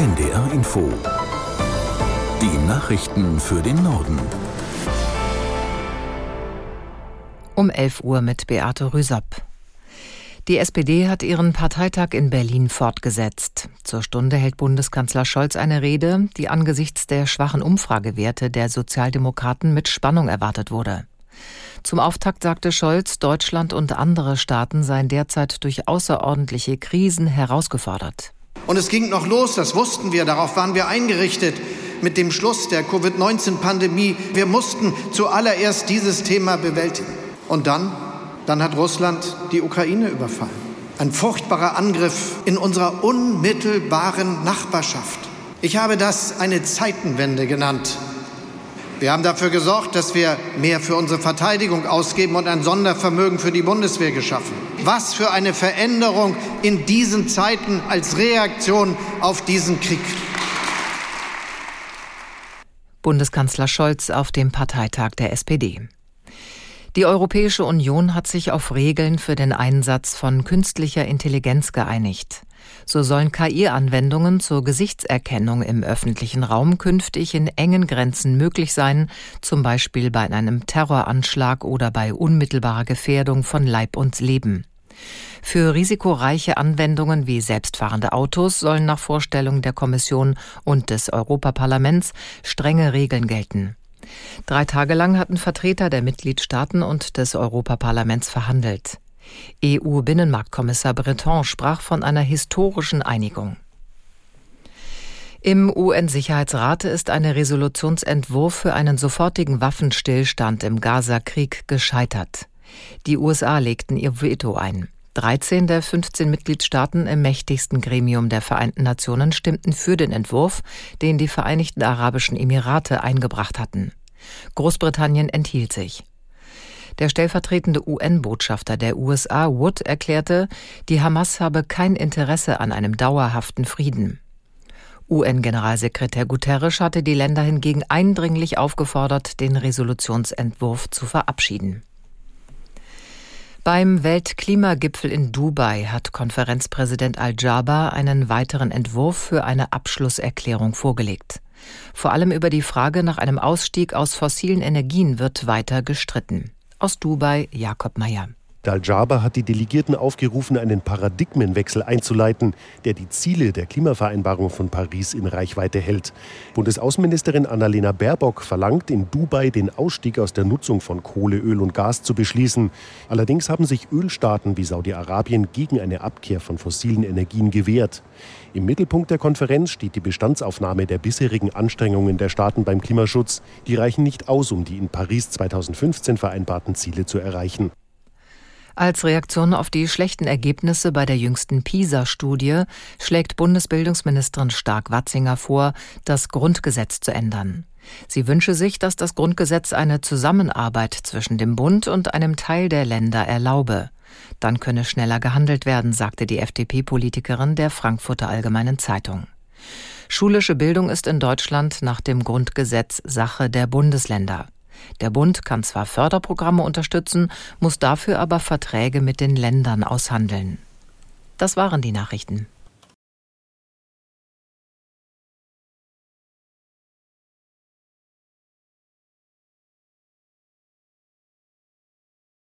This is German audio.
NDR Info. Die Nachrichten für den Norden. Um 11 Uhr mit Beate Rüsapp. Die SPD hat ihren Parteitag in Berlin fortgesetzt. Zur Stunde hält Bundeskanzler Scholz eine Rede, die angesichts der schwachen Umfragewerte der Sozialdemokraten mit Spannung erwartet wurde. Zum Auftakt sagte Scholz, Deutschland und andere Staaten seien derzeit durch außerordentliche Krisen herausgefordert. Und es ging noch los, das wussten wir, darauf waren wir eingerichtet mit dem Schluss der Covid-19-Pandemie. Wir mussten zuallererst dieses Thema bewältigen. Und dann, dann hat Russland die Ukraine überfallen. Ein furchtbarer Angriff in unserer unmittelbaren Nachbarschaft. Ich habe das eine Zeitenwende genannt. Wir haben dafür gesorgt, dass wir mehr für unsere Verteidigung ausgeben und ein Sondervermögen für die Bundeswehr geschaffen. Was für eine Veränderung in diesen Zeiten als Reaktion auf diesen Krieg. Bundeskanzler Scholz auf dem Parteitag der SPD. Die Europäische Union hat sich auf Regeln für den Einsatz von künstlicher Intelligenz geeinigt. So sollen KI-Anwendungen zur Gesichtserkennung im öffentlichen Raum künftig in engen Grenzen möglich sein, zum Beispiel bei einem Terroranschlag oder bei unmittelbarer Gefährdung von Leib und Leben. Für risikoreiche Anwendungen wie selbstfahrende Autos sollen nach Vorstellung der Kommission und des Europaparlaments strenge Regeln gelten. Drei Tage lang hatten Vertreter der Mitgliedstaaten und des Europaparlaments verhandelt. EU-Binnenmarktkommissar Breton sprach von einer historischen Einigung. Im UN-Sicherheitsrat ist ein Resolutionsentwurf für einen sofortigen Waffenstillstand im Gaza-Krieg gescheitert. Die USA legten ihr Veto ein. 13 der 15 Mitgliedstaaten im mächtigsten Gremium der Vereinten Nationen stimmten für den Entwurf, den die Vereinigten Arabischen Emirate eingebracht hatten. Großbritannien enthielt sich. Der stellvertretende UN-Botschafter der USA, Wood, erklärte, die Hamas habe kein Interesse an einem dauerhaften Frieden. UN-Generalsekretär Guterres hatte die Länder hingegen eindringlich aufgefordert, den Resolutionsentwurf zu verabschieden. Beim Weltklimagipfel in Dubai hat Konferenzpräsident Al-Jaber einen weiteren Entwurf für eine Abschlusserklärung vorgelegt. Vor allem über die Frage nach einem Ausstieg aus fossilen Energien wird weiter gestritten. Aus Dubai Jakob Meyer. Dal-Jaber hat die Delegierten aufgerufen, einen Paradigmenwechsel einzuleiten, der die Ziele der Klimavereinbarung von Paris in Reichweite hält. Bundesaußenministerin Annalena Baerbock verlangt in Dubai, den Ausstieg aus der Nutzung von Kohle, Öl und Gas zu beschließen. Allerdings haben sich Ölstaaten wie Saudi-Arabien gegen eine Abkehr von fossilen Energien gewehrt. Im Mittelpunkt der Konferenz steht die Bestandsaufnahme der bisherigen Anstrengungen der Staaten beim Klimaschutz. Die reichen nicht aus, um die in Paris 2015 vereinbarten Ziele zu erreichen. Als Reaktion auf die schlechten Ergebnisse bei der jüngsten PISA-Studie schlägt Bundesbildungsministerin Stark-Watzinger vor, das Grundgesetz zu ändern. Sie wünsche sich, dass das Grundgesetz eine Zusammenarbeit zwischen dem Bund und einem Teil der Länder erlaube. Dann könne schneller gehandelt werden, sagte die FDP-Politikerin der Frankfurter Allgemeinen Zeitung. Schulische Bildung ist in Deutschland nach dem Grundgesetz Sache der Bundesländer. Der Bund kann zwar Förderprogramme unterstützen, muss dafür aber Verträge mit den Ländern aushandeln. Das waren die Nachrichten.